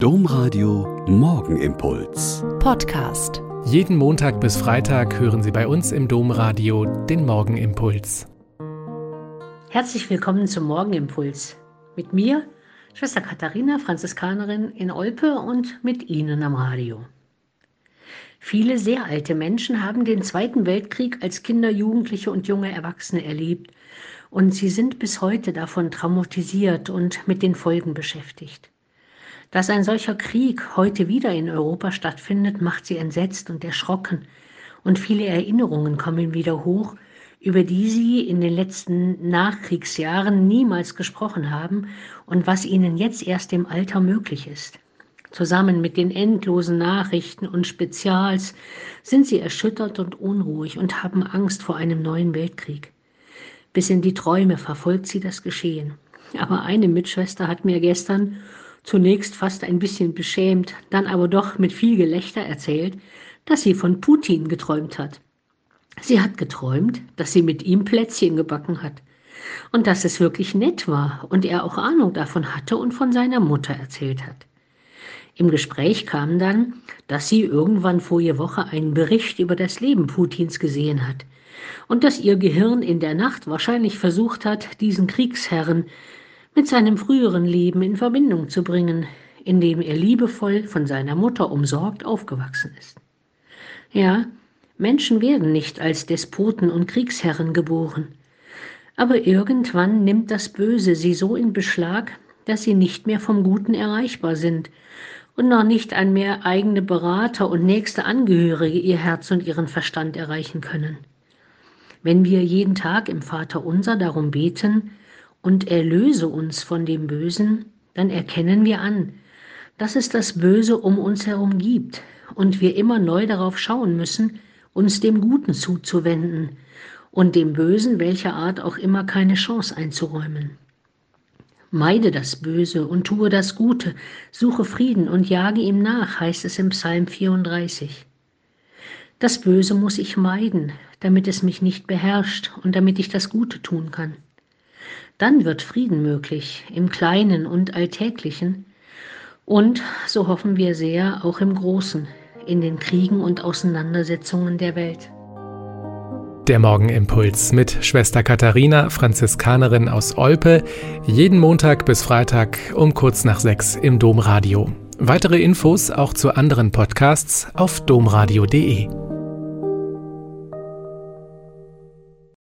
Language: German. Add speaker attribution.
Speaker 1: Domradio Morgenimpuls.
Speaker 2: Podcast.
Speaker 3: Jeden Montag bis Freitag hören Sie bei uns im Domradio den Morgenimpuls.
Speaker 4: Herzlich willkommen zum Morgenimpuls. Mit mir, Schwester Katharina, Franziskanerin in Olpe und mit Ihnen am Radio. Viele sehr alte Menschen haben den Zweiten Weltkrieg als Kinder, Jugendliche und junge Erwachsene erlebt und sie sind bis heute davon traumatisiert und mit den Folgen beschäftigt. Dass ein solcher Krieg heute wieder in Europa stattfindet, macht sie entsetzt und erschrocken. Und viele Erinnerungen kommen wieder hoch, über die sie in den letzten Nachkriegsjahren niemals gesprochen haben und was ihnen jetzt erst im Alter möglich ist. Zusammen mit den endlosen Nachrichten und Spezials sind sie erschüttert und unruhig und haben Angst vor einem neuen Weltkrieg. Bis in die Träume verfolgt sie das Geschehen. Aber eine Mitschwester hat mir gestern zunächst fast ein bisschen beschämt, dann aber doch mit viel Gelächter erzählt, dass sie von Putin geträumt hat. Sie hat geträumt, dass sie mit ihm Plätzchen gebacken hat und dass es wirklich nett war und er auch Ahnung davon hatte und von seiner Mutter erzählt hat. Im Gespräch kam dann, dass sie irgendwann vorige Woche einen Bericht über das Leben Putins gesehen hat und dass ihr Gehirn in der Nacht wahrscheinlich versucht hat, diesen Kriegsherren mit seinem früheren Leben in Verbindung zu bringen, in dem er liebevoll von seiner Mutter umsorgt aufgewachsen ist. Ja, Menschen werden nicht als Despoten und Kriegsherren geboren, aber irgendwann nimmt das Böse sie so in Beschlag, dass sie nicht mehr vom Guten erreichbar sind und noch nicht mehr eigene Berater und nächste Angehörige ihr Herz und ihren Verstand erreichen können. Wenn wir jeden Tag im Vater unser darum beten, und erlöse uns von dem Bösen, dann erkennen wir an, dass es das Böse um uns herum gibt und wir immer neu darauf schauen müssen, uns dem Guten zuzuwenden und dem Bösen welcher Art auch immer keine Chance einzuräumen. Meide das Böse und tue das Gute, suche Frieden und jage ihm nach, heißt es im Psalm 34. Das Böse muss ich meiden, damit es mich nicht beherrscht und damit ich das Gute tun kann. Dann wird Frieden möglich im Kleinen und Alltäglichen und, so hoffen wir sehr, auch im Großen, in den Kriegen und Auseinandersetzungen der Welt.
Speaker 3: Der Morgenimpuls mit Schwester Katharina, Franziskanerin aus Olpe, jeden Montag bis Freitag um kurz nach sechs im Domradio. Weitere Infos auch zu anderen Podcasts auf domradio.de.